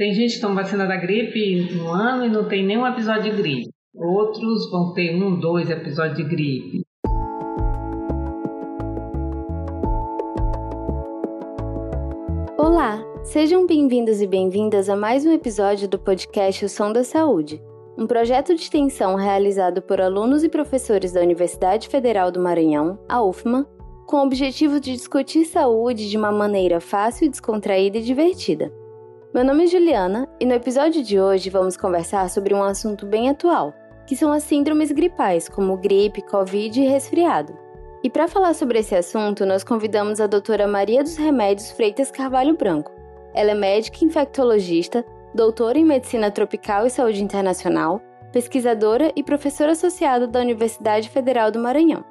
Tem gente que toma vacina da gripe no ano e não tem nenhum episódio de gripe. Outros vão ter um, dois episódios de gripe. Olá, sejam bem-vindos e bem-vindas a mais um episódio do podcast O Som da Saúde, um projeto de extensão realizado por alunos e professores da Universidade Federal do Maranhão, a UFMA, com o objetivo de discutir saúde de uma maneira fácil, descontraída e divertida. Meu nome é Juliana e no episódio de hoje vamos conversar sobre um assunto bem atual, que são as síndromes gripais, como gripe, covid e resfriado. E para falar sobre esse assunto, nós convidamos a doutora Maria dos Remédios Freitas Carvalho Branco. Ela é médica infectologista, doutora em Medicina Tropical e Saúde Internacional, pesquisadora e professora associada da Universidade Federal do Maranhão.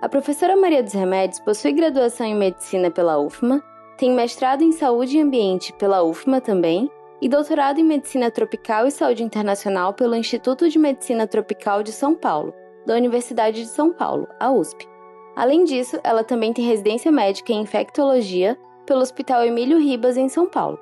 A professora Maria dos Remédios possui graduação em Medicina pela UFMA tem mestrado em Saúde e Ambiente pela UFMA também e doutorado em Medicina Tropical e Saúde Internacional pelo Instituto de Medicina Tropical de São Paulo, da Universidade de São Paulo, a USP. Além disso, ela também tem residência médica em infectologia pelo Hospital Emílio Ribas, em São Paulo.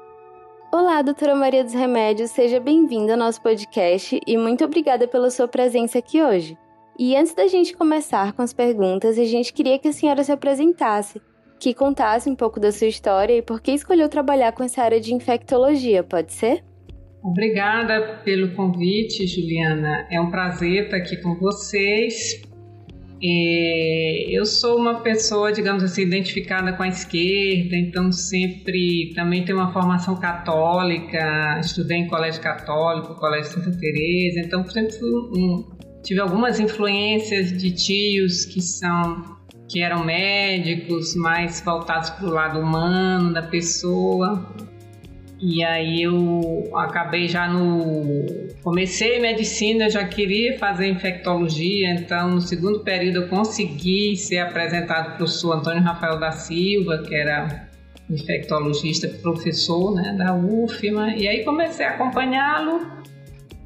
Olá, doutora Maria dos Remédios, seja bem-vinda ao nosso podcast e muito obrigada pela sua presença aqui hoje. E antes da gente começar com as perguntas, a gente queria que a senhora se apresentasse que contasse um pouco da sua história e por que escolheu trabalhar com essa área de infectologia, pode ser? Obrigada pelo convite, Juliana. É um prazer estar aqui com vocês. É, eu sou uma pessoa, digamos assim, identificada com a esquerda, então sempre também tenho uma formação católica, estudei em colégio católico, colégio Santa Teresa, então sempre um, tive algumas influências de tios que são que eram médicos, mais voltados para o lado humano da pessoa. E aí eu acabei já no. Comecei medicina, já queria fazer infectologia, então no segundo período eu consegui ser apresentado para o professor Antônio Rafael da Silva, que era infectologista, professor né, da UFMA, e aí comecei a acompanhá-lo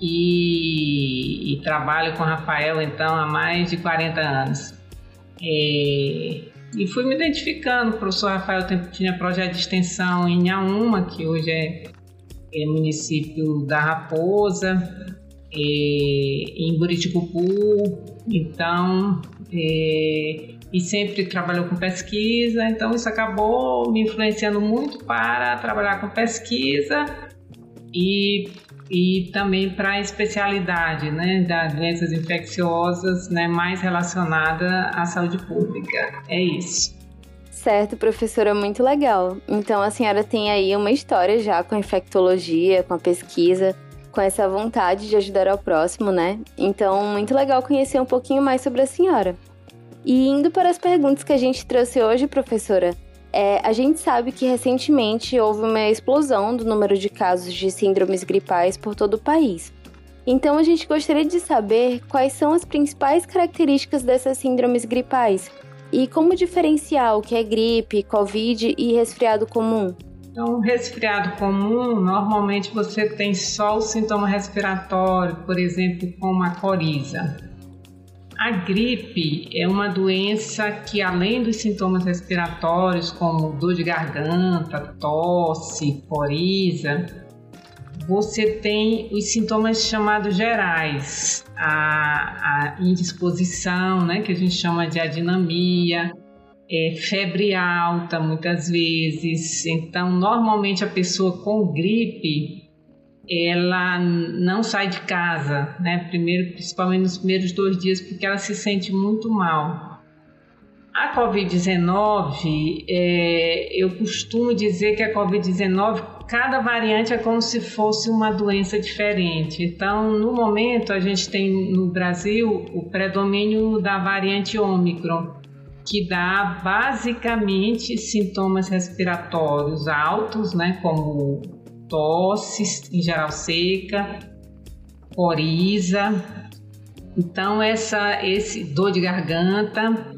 e, e trabalho com o Rafael então há mais de 40 anos. É, e fui me identificando. O professor Rafael tinha projeto de extensão em Inhaúma, que hoje é, é município da Raposa, é, em Buriticupu, então, é, e sempre trabalhou com pesquisa, então isso acabou me influenciando muito para trabalhar com pesquisa e e também para a especialidade né, das doenças infecciosas né, mais relacionada à saúde pública. É isso. Certo, professora, muito legal. Então a senhora tem aí uma história já com a infectologia, com a pesquisa, com essa vontade de ajudar ao próximo, né? Então, muito legal conhecer um pouquinho mais sobre a senhora. E indo para as perguntas que a gente trouxe hoje, professora, é, a gente sabe que recentemente houve uma explosão do número de casos de síndromes gripais por todo o país. Então a gente gostaria de saber quais são as principais características dessas síndromes gripais e como diferenciar o que é gripe, covid e resfriado comum. Então, resfriado comum, normalmente você tem só o sintoma respiratório, por exemplo, como a coriza. A gripe é uma doença que, além dos sintomas respiratórios, como dor de garganta, tosse, coriza, você tem os sintomas chamados gerais, a, a indisposição, né, que a gente chama de adinamia, é, febre alta muitas vezes. Então, normalmente a pessoa com gripe ela não sai de casa, né? Primeiro, principalmente nos primeiros dois dias, porque ela se sente muito mal. A Covid-19, é, eu costumo dizer que a Covid-19, cada variante é como se fosse uma doença diferente. Então, no momento, a gente tem no Brasil o predomínio da variante Ômicron, que dá basicamente sintomas respiratórios altos, né, como tosse, em geral seca, coriza. Então, essa, esse dor de garganta,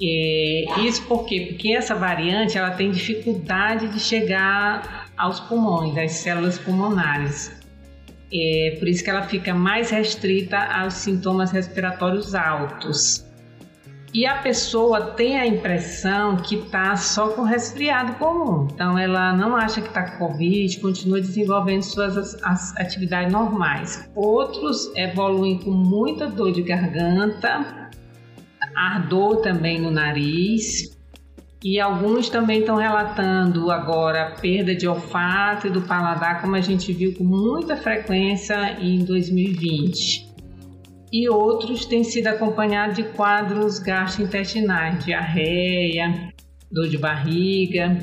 é, isso por quê? Porque essa variante ela tem dificuldade de chegar aos pulmões, às células pulmonares. É, por isso que ela fica mais restrita aos sintomas respiratórios altos. E a pessoa tem a impressão que está só com resfriado comum. Então ela não acha que está com Covid, continua desenvolvendo suas as, atividades normais. Outros evoluem com muita dor de garganta, ardor também no nariz. E alguns também estão relatando agora perda de olfato e do paladar, como a gente viu com muita frequência em 2020 e outros têm sido acompanhados de quadros gastrointestinais, diarreia, dor de barriga.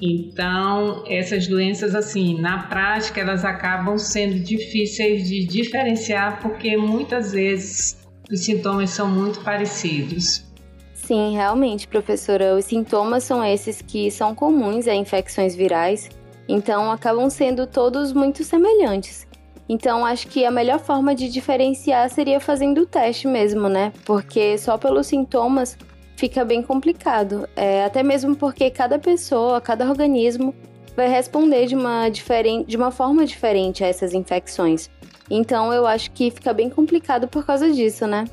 Então, essas doenças, assim, na prática, elas acabam sendo difíceis de diferenciar porque muitas vezes os sintomas são muito parecidos. Sim, realmente, professora, os sintomas são esses que são comuns a infecções virais, então acabam sendo todos muito semelhantes. Então, acho que a melhor forma de diferenciar seria fazendo o teste mesmo, né? Porque só pelos sintomas fica bem complicado. É, até mesmo porque cada pessoa, cada organismo vai responder de uma, de uma forma diferente a essas infecções. Então, eu acho que fica bem complicado por causa disso, né?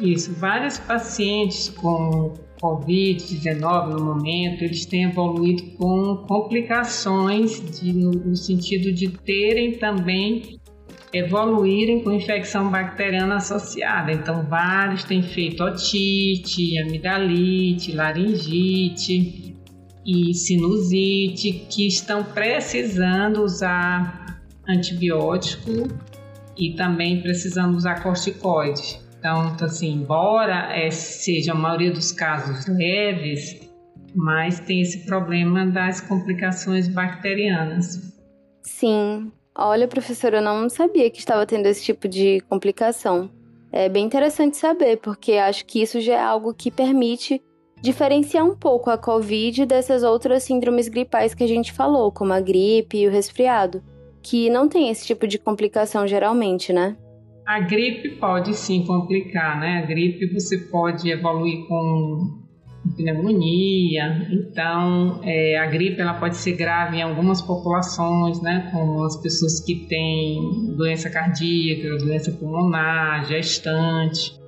Isso. Vários pacientes com Covid-19 no momento, eles têm evoluído com complicações de, no sentido de terem também evoluírem com infecção bacteriana associada. Então, vários têm feito otite, amidalite, laringite e sinusite, que estão precisando usar antibiótico e também precisando usar corticoide. Então, assim, embora é, seja a maioria dos casos leves, mas tem esse problema das complicações bacterianas. Sim, Olha, professora, eu não sabia que estava tendo esse tipo de complicação. É bem interessante saber, porque acho que isso já é algo que permite diferenciar um pouco a Covid dessas outras síndromes gripais que a gente falou, como a gripe e o resfriado, que não tem esse tipo de complicação geralmente, né? A gripe pode sim complicar, né? A gripe você pode evoluir com pneumonia. Então, é, a gripe ela pode ser grave em algumas populações, né, como as pessoas que têm doença cardíaca, doença pulmonar, gestante.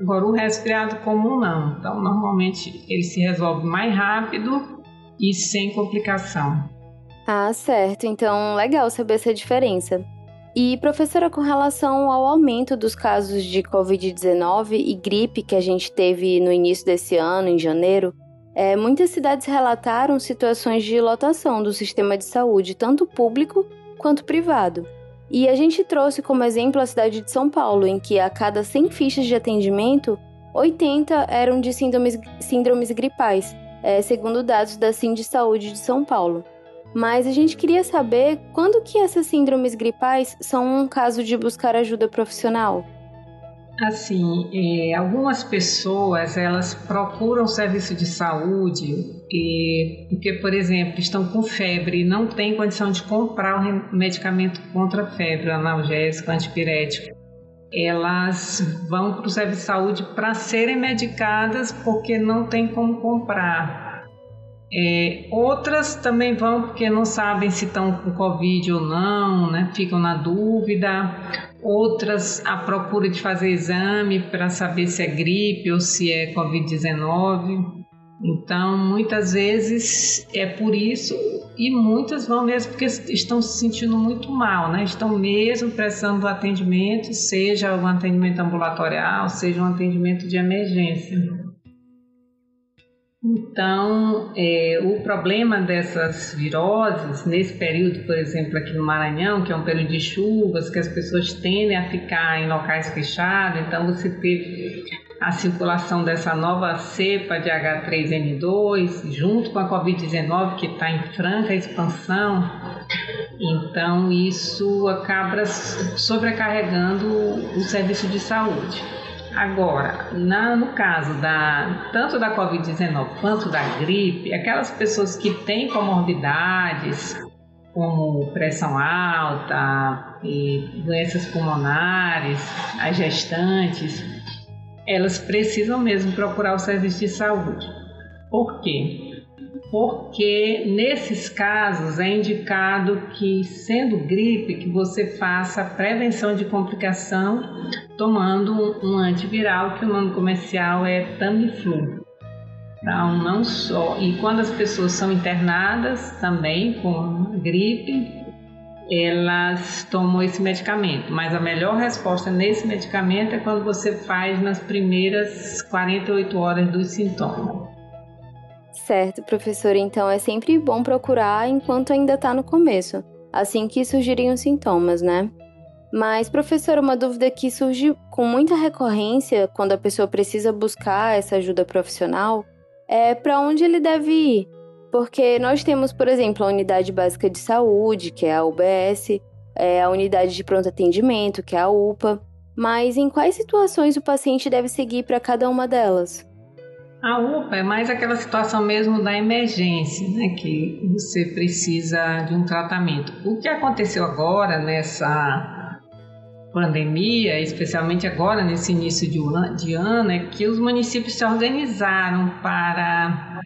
Agora, o resfriado comum não. Então, normalmente ele se resolve mais rápido e sem complicação. Ah, certo. Então, legal saber essa diferença. E, professora, com relação ao aumento dos casos de Covid-19 e gripe que a gente teve no início desse ano, em janeiro, é, muitas cidades relataram situações de lotação do sistema de saúde, tanto público quanto privado. E a gente trouxe como exemplo a cidade de São Paulo, em que a cada 100 fichas de atendimento, 80 eram de síndromes, síndromes gripais, é, segundo dados da Sind Saúde de São Paulo. Mas a gente queria saber quando que essas síndromes gripais são um caso de buscar ajuda profissional. Assim, é, algumas pessoas elas procuram serviço de saúde e, porque, por exemplo, estão com febre e não têm condição de comprar o medicamento contra a febre, analgésico, antipirético. Elas vão para o serviço de saúde para serem medicadas porque não tem como comprar. É, outras também vão porque não sabem se estão com Covid ou não, né? ficam na dúvida. Outras à procura de fazer exame para saber se é gripe ou se é Covid-19. Então, muitas vezes é por isso, e muitas vão mesmo porque estão se sentindo muito mal, né? Estão mesmo precisando do atendimento, seja um atendimento ambulatorial, seja um atendimento de emergência. Então, é, o problema dessas viroses, nesse período, por exemplo, aqui no Maranhão, que é um período de chuvas, que as pessoas tendem a ficar em locais fechados, então você teve a circulação dessa nova cepa de H3N2, junto com a Covid-19, que está em franca expansão, então isso acaba sobrecarregando o serviço de saúde. Agora, na, no caso da tanto da Covid-19 quanto da gripe, aquelas pessoas que têm comorbidades, como pressão alta doenças pulmonares, as gestantes, elas precisam mesmo procurar o serviço de saúde. Por quê? Porque nesses casos é indicado que, sendo gripe, que você faça prevenção de complicação tomando um antiviral que o nome comercial é Tamiflu. Então, não só. E quando as pessoas são internadas também com gripe, elas tomam esse medicamento. Mas a melhor resposta nesse medicamento é quando você faz nas primeiras 48 horas dos sintomas. Certo, professora. Então é sempre bom procurar enquanto ainda está no começo, assim que surgirem os sintomas, né? Mas, professora, uma dúvida que surge com muita recorrência quando a pessoa precisa buscar essa ajuda profissional é para onde ele deve ir. Porque nós temos, por exemplo, a Unidade Básica de Saúde, que é a UBS, é a Unidade de Pronto Atendimento, que é a UPA, mas em quais situações o paciente deve seguir para cada uma delas? A UPA é mais aquela situação mesmo da emergência, né, que você precisa de um tratamento. O que aconteceu agora nessa pandemia, especialmente agora nesse início de ano, é que os municípios se organizaram para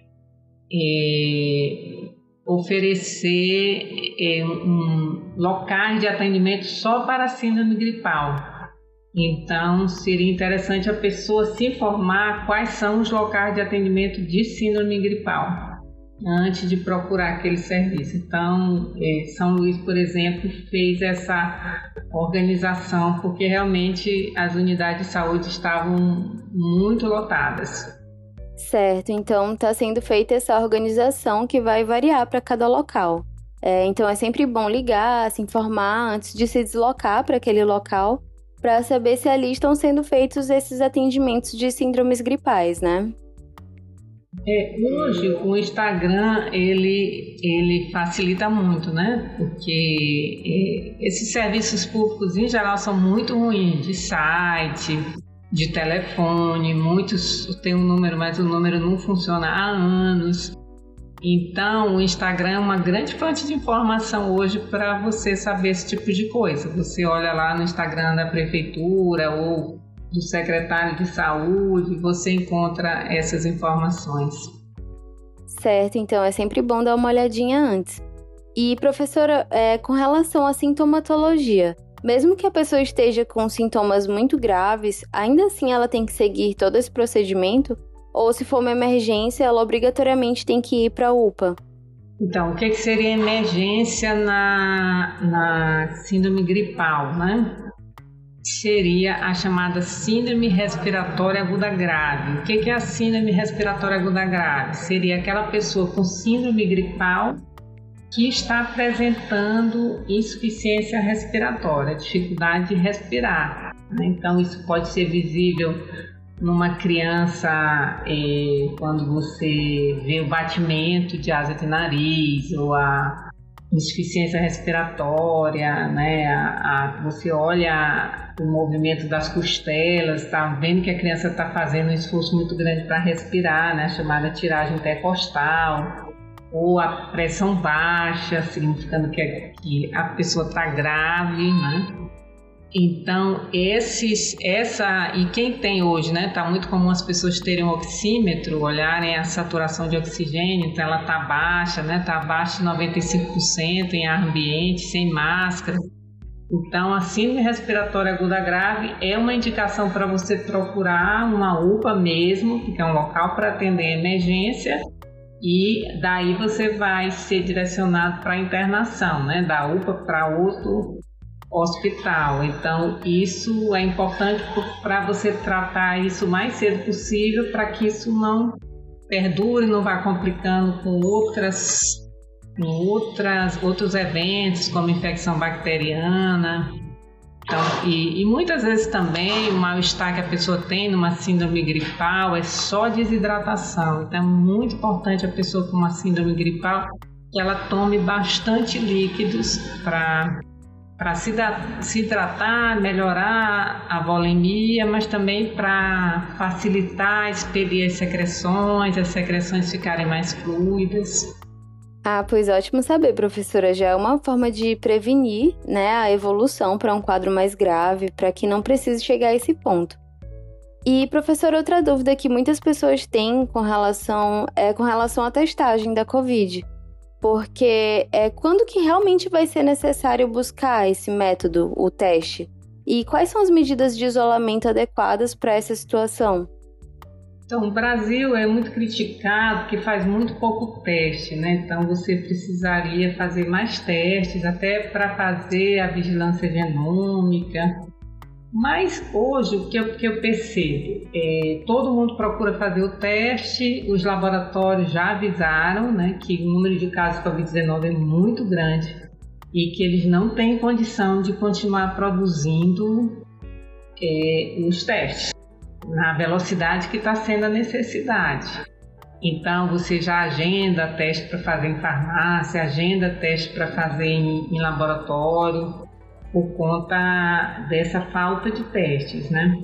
é, oferecer é, um, locais de atendimento só para síndrome gripal. Então, seria interessante a pessoa se informar quais são os locais de atendimento de síndrome gripal antes de procurar aquele serviço. Então, é, São Luís, por exemplo, fez essa organização porque realmente as unidades de saúde estavam muito lotadas. Certo, então está sendo feita essa organização que vai variar para cada local. É, então é sempre bom ligar, se informar antes de se deslocar para aquele local para saber se ali estão sendo feitos esses atendimentos de síndromes gripais, né? É, hoje o Instagram ele, ele facilita muito, né? Porque é, esses serviços públicos em geral são muito ruins, de site, de telefone, muitos têm um número, mas o número não funciona há anos. Então, o Instagram é uma grande fonte de informação hoje para você saber esse tipo de coisa. Você olha lá no Instagram da prefeitura ou do secretário de saúde, você encontra essas informações. Certo, então é sempre bom dar uma olhadinha antes. E, professora, é, com relação à sintomatologia, mesmo que a pessoa esteja com sintomas muito graves, ainda assim ela tem que seguir todo esse procedimento ou se for uma emergência, ela obrigatoriamente tem que ir para a UPA? Então, o que, que seria emergência na, na síndrome gripal, né? Seria a chamada síndrome respiratória aguda grave. O que, é a síndrome respiratória aguda grave? Seria aquela pessoa com síndrome gripal que está apresentando insuficiência respiratória, dificuldade de respirar. Né? Então, isso pode ser visível numa criança, é, quando você vê o batimento de asa de nariz ou a insuficiência respiratória, né? A, a, você olha o movimento das costelas, está vendo que a criança está fazendo um esforço muito grande para respirar, né? Chamada tiragem intercostal, ou a pressão baixa, significando que, que a pessoa está grave, né? Então, esses, essa, e quem tem hoje, né? Tá muito comum as pessoas terem um oxímetro, olharem a saturação de oxigênio, então ela tá baixa, né? Tá abaixo de 95% em ar ambiente, sem máscara. Então, a síndrome respiratória aguda grave é uma indicação para você procurar uma UPA mesmo, que é um local para atender emergência, e daí você vai ser direcionado para internação, né? Da UPA para outro hospital. Então, isso é importante para você tratar isso o mais cedo possível para que isso não perdure, não vá complicando com outras, com outras outros eventos como infecção bacteriana. Então, e, e muitas vezes também o mal-estar que a pessoa tem numa síndrome gripal é só desidratação. Então é muito importante a pessoa com uma síndrome gripal que ela tome bastante líquidos para para se, se tratar, melhorar a volemia, mas também para facilitar expelir as secreções, as secreções ficarem mais fluidas. Ah, pois ótimo saber, professora. Já é uma forma de prevenir né, a evolução para um quadro mais grave, para que não precise chegar a esse ponto. E, professor, outra dúvida que muitas pessoas têm com relação é com relação à testagem da Covid. Porque é quando que realmente vai ser necessário buscar esse método, o teste? E quais são as medidas de isolamento adequadas para essa situação? Então, o Brasil é muito criticado porque faz muito pouco teste, né? Então, você precisaria fazer mais testes, até para fazer a vigilância genômica. Mas hoje o que eu, que eu percebo é todo mundo procura fazer o teste, os laboratórios já avisaram né, que o número de casos de Covid-19 é muito grande e que eles não têm condição de continuar produzindo é, os testes na velocidade que está sendo a necessidade. Então você já agenda teste para fazer em farmácia, agenda teste para fazer em, em laboratório por conta dessa falta de testes, né?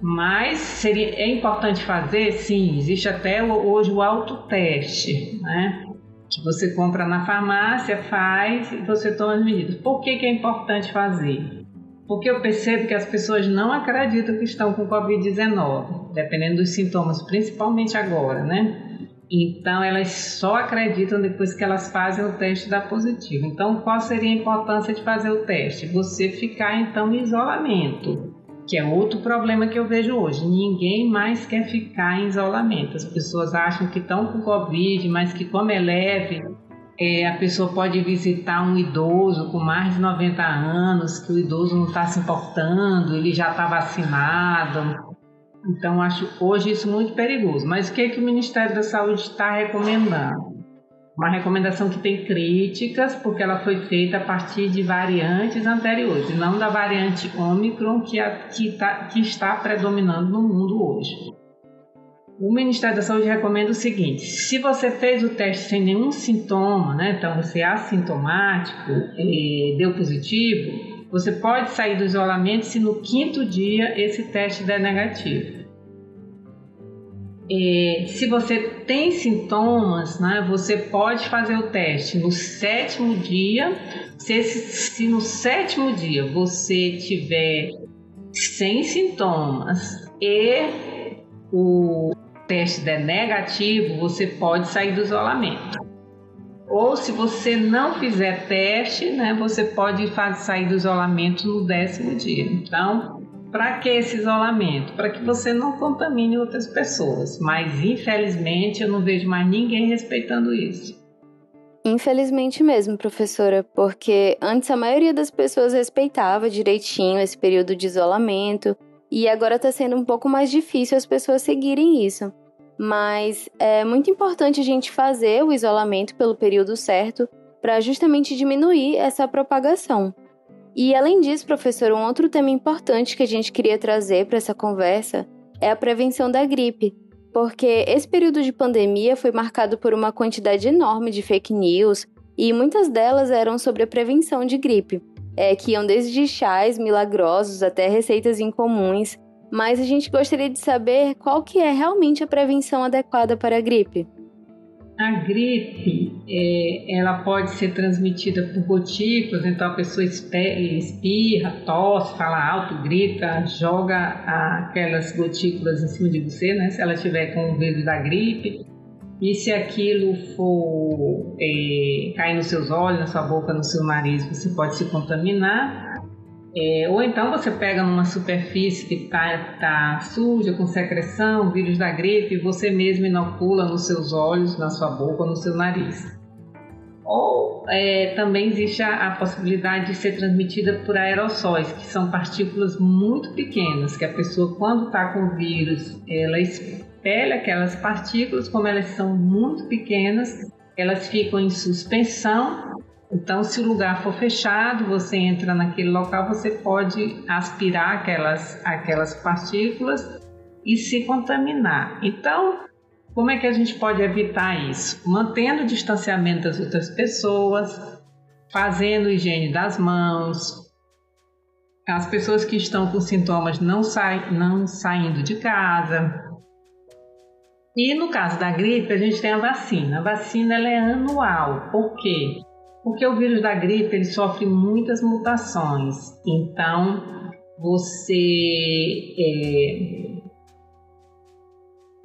Mas seria, é importante fazer, sim, existe até hoje o autoteste, né? Que você compra na farmácia, faz e você toma as medidas. Por que, que é importante fazer? Porque eu percebo que as pessoas não acreditam que estão com Covid-19, dependendo dos sintomas, principalmente agora, né? Então, elas só acreditam depois que elas fazem o teste da positivo. Então, qual seria a importância de fazer o teste? Você ficar, então, em isolamento, que é outro problema que eu vejo hoje. Ninguém mais quer ficar em isolamento. As pessoas acham que estão com Covid, mas que, como é leve, é, a pessoa pode visitar um idoso com mais de 90 anos, que o idoso não está se importando, ele já está vacinado. Então, acho hoje isso muito perigoso. Mas o que, é que o Ministério da Saúde está recomendando? Uma recomendação que tem críticas, porque ela foi feita a partir de variantes anteriores, e não da variante Omicron que, a, que, tá, que está predominando no mundo hoje. O Ministério da Saúde recomenda o seguinte: se você fez o teste sem nenhum sintoma, né, então você é assintomático, e deu positivo, você pode sair do isolamento se no quinto dia esse teste der negativo. E, se você tem sintomas, né, você pode fazer o teste no sétimo dia. Se, se no sétimo dia você tiver sem sintomas e o teste der negativo, você pode sair do isolamento. Ou se você não fizer teste, né, você pode sair do isolamento no décimo dia. Então, para que esse isolamento? Para que você não contamine outras pessoas. Mas infelizmente eu não vejo mais ninguém respeitando isso. Infelizmente mesmo, professora, porque antes a maioria das pessoas respeitava direitinho esse período de isolamento e agora está sendo um pouco mais difícil as pessoas seguirem isso mas é muito importante a gente fazer o isolamento pelo período certo para justamente diminuir essa propagação. E além disso, professor, um outro tema importante que a gente queria trazer para essa conversa é a prevenção da gripe, porque esse período de pandemia foi marcado por uma quantidade enorme de fake news e muitas delas eram sobre a prevenção de gripe, é, que iam desde chás milagrosos até receitas incomuns mas a gente gostaria de saber qual que é realmente a prevenção adequada para a gripe. A gripe, é, ela pode ser transmitida por gotículas, então a pessoa espirra, tosse, fala alto, grita, joga aquelas gotículas em cima de você, né? Se ela tiver com o vírus da gripe. E se aquilo for é, cair nos seus olhos, na sua boca, no seu nariz, você pode se contaminar. É, ou então você pega numa superfície que está tá suja, com secreção, vírus da gripe, e você mesmo inocula nos seus olhos, na sua boca, no seu nariz. Ou é, também existe a, a, possibilidade de ser transmitida por aerossóis, que são partículas muito pequenas, que a pessoa, quando está com o vírus, ela espelha aquelas partículas, como elas são muito pequenas, elas ficam em suspensão então, se o lugar for fechado, você entra naquele local, você pode aspirar aquelas, aquelas partículas e se contaminar. Então, como é que a gente pode evitar isso? Mantendo o distanciamento das outras pessoas, fazendo higiene das mãos, as pessoas que estão com sintomas não, sa não saindo de casa. E no caso da gripe, a gente tem a vacina. A vacina é anual. Por quê? Porque o vírus da gripe ele sofre muitas mutações. Então, você é,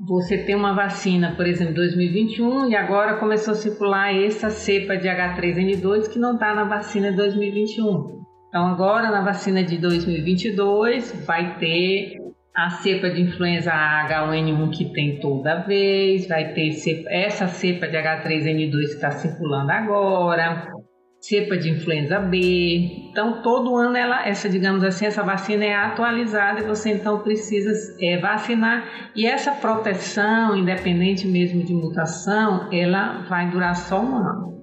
você tem uma vacina, por exemplo, 2021 e agora começou a circular essa cepa de H3N2 que não está na vacina 2021. Então agora na vacina de 2022 vai ter a cepa de influenza H1N1 que tem toda vez, vai ter essa cepa de H3N2 que está circulando agora, cepa de influenza B. Então, todo ano ela, essa, digamos assim, essa vacina é atualizada e você então precisa é, vacinar. E essa proteção, independente mesmo de mutação, ela vai durar só um ano.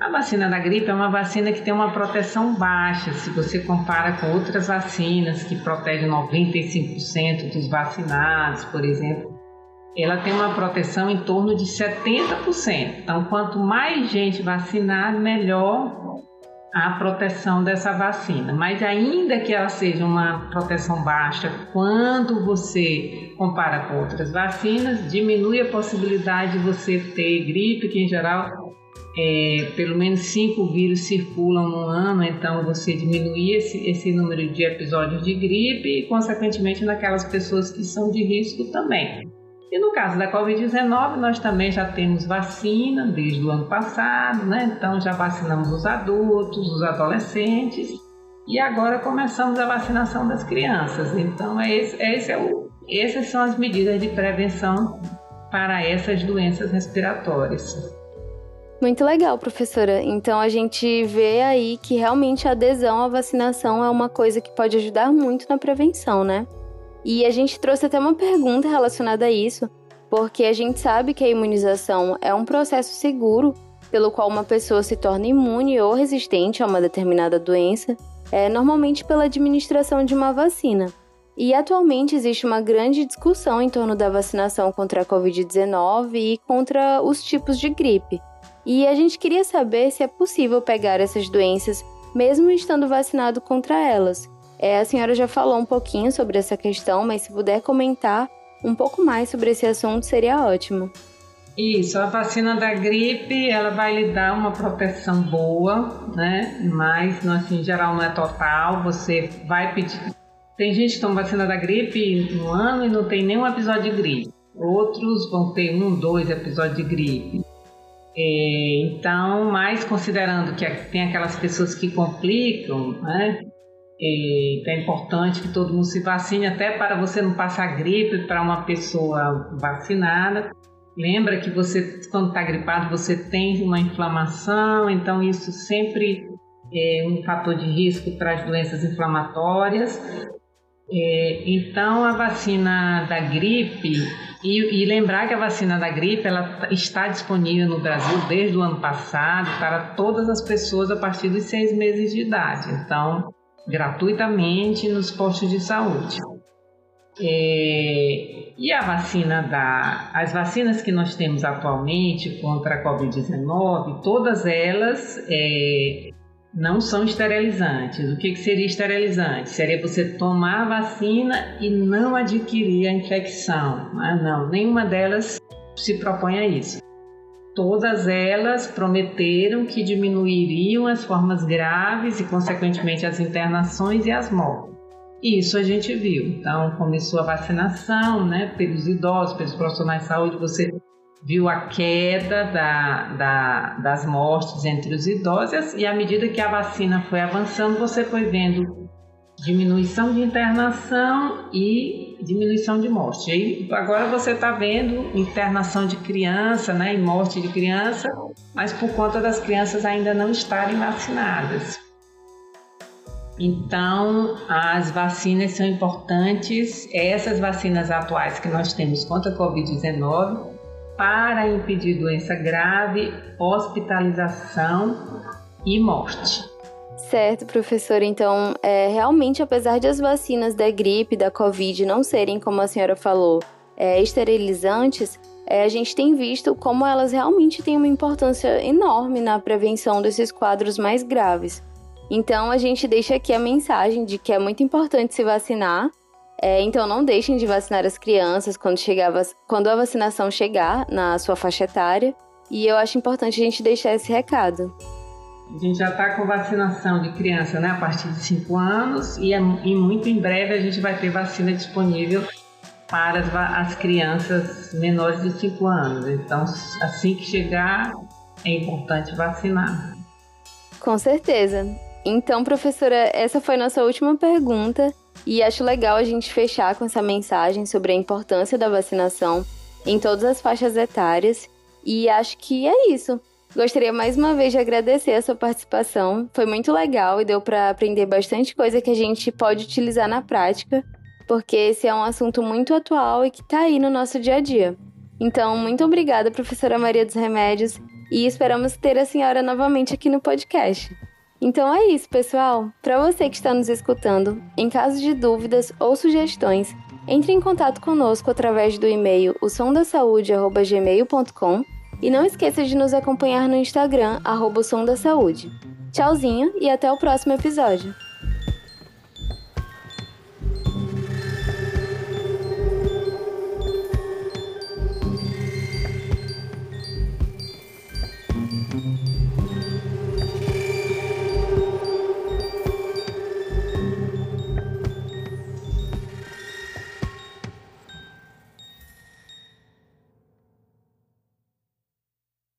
A vacina da gripe é uma vacina que tem uma proteção baixa, se você compara com outras vacinas que protegem 95% dos vacinados, por exemplo ela tem uma proteção em torno de 70%. Então, quanto mais gente vacinar, melhor a proteção dessa vacina. Mas ainda que ela seja uma proteção baixa, quando você compara com outras vacinas, diminui a possibilidade de você ter gripe, que em geral é, pelo menos cinco vírus circulam no ano, então você diminui esse, esse número de episódios de gripe e, consequentemente, naquelas pessoas que são de risco também. E no caso da Covid-19, nós também já temos vacina desde o ano passado, né? Então já vacinamos os adultos, os adolescentes e agora começamos a vacinação das crianças. Então é esse, é esse é o, essas são as medidas de prevenção para essas doenças respiratórias. Muito legal, professora. Então a gente vê aí que realmente a adesão à vacinação é uma coisa que pode ajudar muito na prevenção, né? E a gente trouxe até uma pergunta relacionada a isso, porque a gente sabe que a imunização é um processo seguro pelo qual uma pessoa se torna imune ou resistente a uma determinada doença, é normalmente pela administração de uma vacina. E atualmente existe uma grande discussão em torno da vacinação contra a Covid-19 e contra os tipos de gripe. E a gente queria saber se é possível pegar essas doenças mesmo estando vacinado contra elas. É, a senhora já falou um pouquinho sobre essa questão, mas se puder comentar um pouco mais sobre esse assunto seria ótimo. Isso, a vacina da gripe, ela vai lhe dar uma proteção boa, né? Mas, assim, em geral, não é total. Você vai pedir. Tem gente que toma vacina da gripe no ano e não tem nenhum episódio de gripe. Outros vão ter um, dois episódios de gripe. É, então, mais considerando que tem aquelas pessoas que complicam, né? então é importante que todo mundo se vacine, até para você não passar gripe para uma pessoa vacinada. Lembra que você, quando está gripado, você tem uma inflamação, então isso sempre é um fator de risco para as doenças inflamatórias. É, então, a vacina da gripe, e, e, lembrar que a vacina da gripe ela está disponível no Brasil desde o ano passado para todas as pessoas a partir dos seis meses de idade. Então, gratuitamente nos postos de saúde. É, e a vacina da. As vacinas que nós temos atualmente contra a Covid-19, todas elas é, não são esterilizantes. O que, que seria esterilizante? Seria você tomar a vacina e não adquirir a infecção. Ah, não, nenhuma delas se propõe a isso. Todas elas prometeram que diminuiriam as formas graves e, consequentemente, as internações e as mortes. Isso a gente viu. Então, começou a vacinação né, pelos idosos, pelos profissionais de saúde. Você viu a queda da, da, das mortes entre os idosos e à medida que a vacina foi avançando, você foi vendo diminuição de internação e diminuição de morte. E agora você está vendo internação de criança, né, e morte de criança, mas por conta das crianças ainda não estarem vacinadas. Então, as vacinas são importantes, essas vacinas atuais que nós temos contra a Covid-19, para impedir doença grave, hospitalização e morte. Certo, professor. Então, é, realmente, apesar de as vacinas da gripe, da Covid não serem, como a senhora falou, é, esterilizantes, é, a gente tem visto como elas realmente têm uma importância enorme na prevenção desses quadros mais graves. Então, a gente deixa aqui a mensagem de que é muito importante se vacinar. É, então, não deixem de vacinar as crianças quando, chegar, quando a vacinação chegar na sua faixa etária. E eu acho importante a gente deixar esse recado. A gente já está com vacinação de criança né, a partir de 5 anos e, é, e muito em breve a gente vai ter vacina disponível para as, as crianças menores de 5 anos. Então, assim que chegar, é importante vacinar. Com certeza. Então, professora, essa foi nossa última pergunta e acho legal a gente fechar com essa mensagem sobre a importância da vacinação em todas as faixas etárias. E acho que é isso. Gostaria mais uma vez de agradecer a sua participação. Foi muito legal e deu para aprender bastante coisa que a gente pode utilizar na prática, porque esse é um assunto muito atual e que está aí no nosso dia a dia. Então, muito obrigada, professora Maria dos Remédios, e esperamos ter a senhora novamente aqui no podcast. Então é isso, pessoal. Para você que está nos escutando, em caso de dúvidas ou sugestões, entre em contato conosco através do e-mail o gmail.com e não esqueça de nos acompanhar no Instagram, arroba o som da saúde. Tchauzinho e até o próximo episódio.